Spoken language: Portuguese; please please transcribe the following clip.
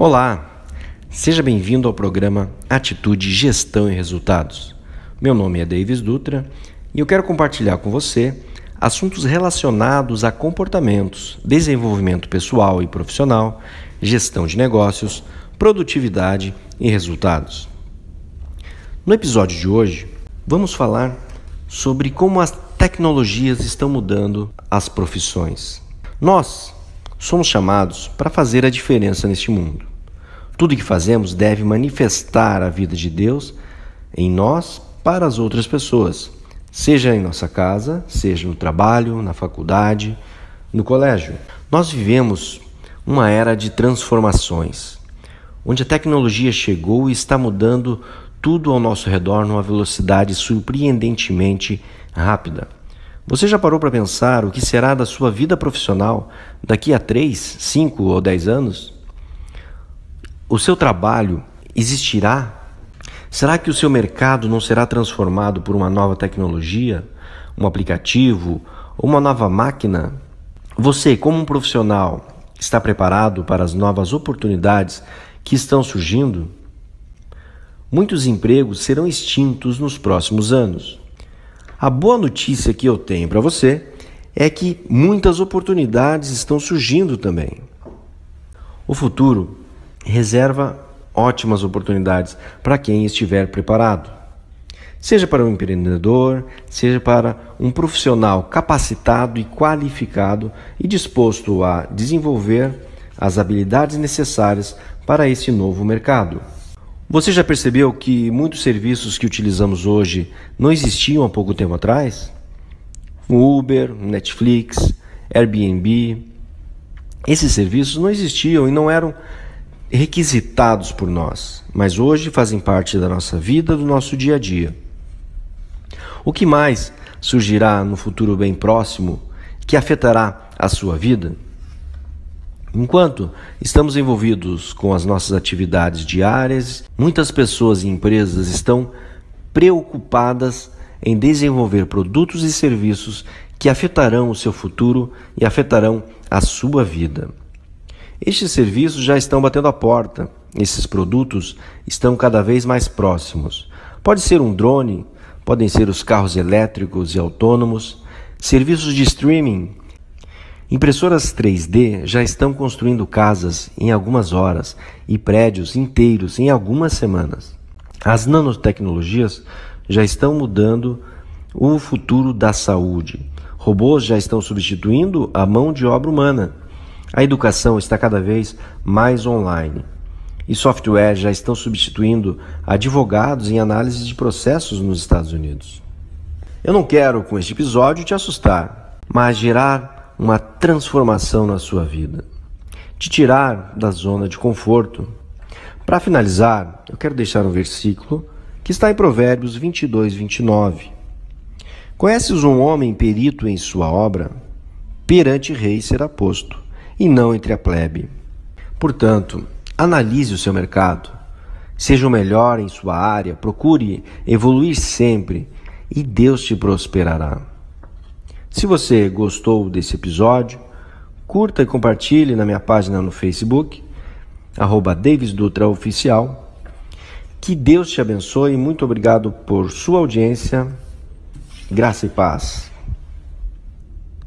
Olá, seja bem-vindo ao programa Atitude, Gestão e Resultados. Meu nome é Davis Dutra e eu quero compartilhar com você assuntos relacionados a comportamentos, desenvolvimento pessoal e profissional, gestão de negócios, produtividade e resultados. No episódio de hoje, vamos falar sobre como as tecnologias estão mudando as profissões. Nós somos chamados para fazer a diferença neste mundo. Tudo que fazemos deve manifestar a vida de Deus em nós para as outras pessoas, seja em nossa casa, seja no trabalho, na faculdade, no colégio. Nós vivemos uma era de transformações, onde a tecnologia chegou e está mudando tudo ao nosso redor numa velocidade surpreendentemente rápida. Você já parou para pensar o que será da sua vida profissional daqui a 3, 5 ou 10 anos? O seu trabalho existirá? Será que o seu mercado não será transformado por uma nova tecnologia, um aplicativo ou uma nova máquina? Você, como um profissional, está preparado para as novas oportunidades que estão surgindo? Muitos empregos serão extintos nos próximos anos. A boa notícia que eu tenho para você é que muitas oportunidades estão surgindo também. O futuro reserva ótimas oportunidades para quem estiver preparado. Seja para um empreendedor, seja para um profissional capacitado e qualificado e disposto a desenvolver as habilidades necessárias para esse novo mercado. Você já percebeu que muitos serviços que utilizamos hoje não existiam há pouco tempo atrás? Uber, Netflix, Airbnb. Esses serviços não existiam e não eram requisitados por nós, mas hoje fazem parte da nossa vida, do nosso dia a dia. O que mais surgirá no futuro bem próximo que afetará a sua vida? Enquanto estamos envolvidos com as nossas atividades diárias, muitas pessoas e empresas estão preocupadas em desenvolver produtos e serviços que afetarão o seu futuro e afetarão a sua vida. Estes serviços já estão batendo a porta, esses produtos estão cada vez mais próximos. Pode ser um drone, podem ser os carros elétricos e autônomos, serviços de streaming Impressoras 3D já estão construindo casas em algumas horas e prédios inteiros em algumas semanas. As nanotecnologias já estão mudando o futuro da saúde. Robôs já estão substituindo a mão de obra humana. A educação está cada vez mais online. E software já estão substituindo advogados em análise de processos nos Estados Unidos. Eu não quero, com este episódio, te assustar, mas gerar uma transformação na sua vida, te tirar da zona de conforto. Para finalizar, eu quero deixar um versículo que está em Provérbios 22, 29. Conheces um homem perito em sua obra? Perante rei será posto, e não entre a plebe. Portanto, analise o seu mercado. Seja o melhor em sua área, procure evoluir sempre e Deus te prosperará. Se você gostou desse episódio, curta e compartilhe na minha página no Facebook, arroba Davis Dutra Oficial. Que Deus te abençoe e muito obrigado por sua audiência. Graça e paz.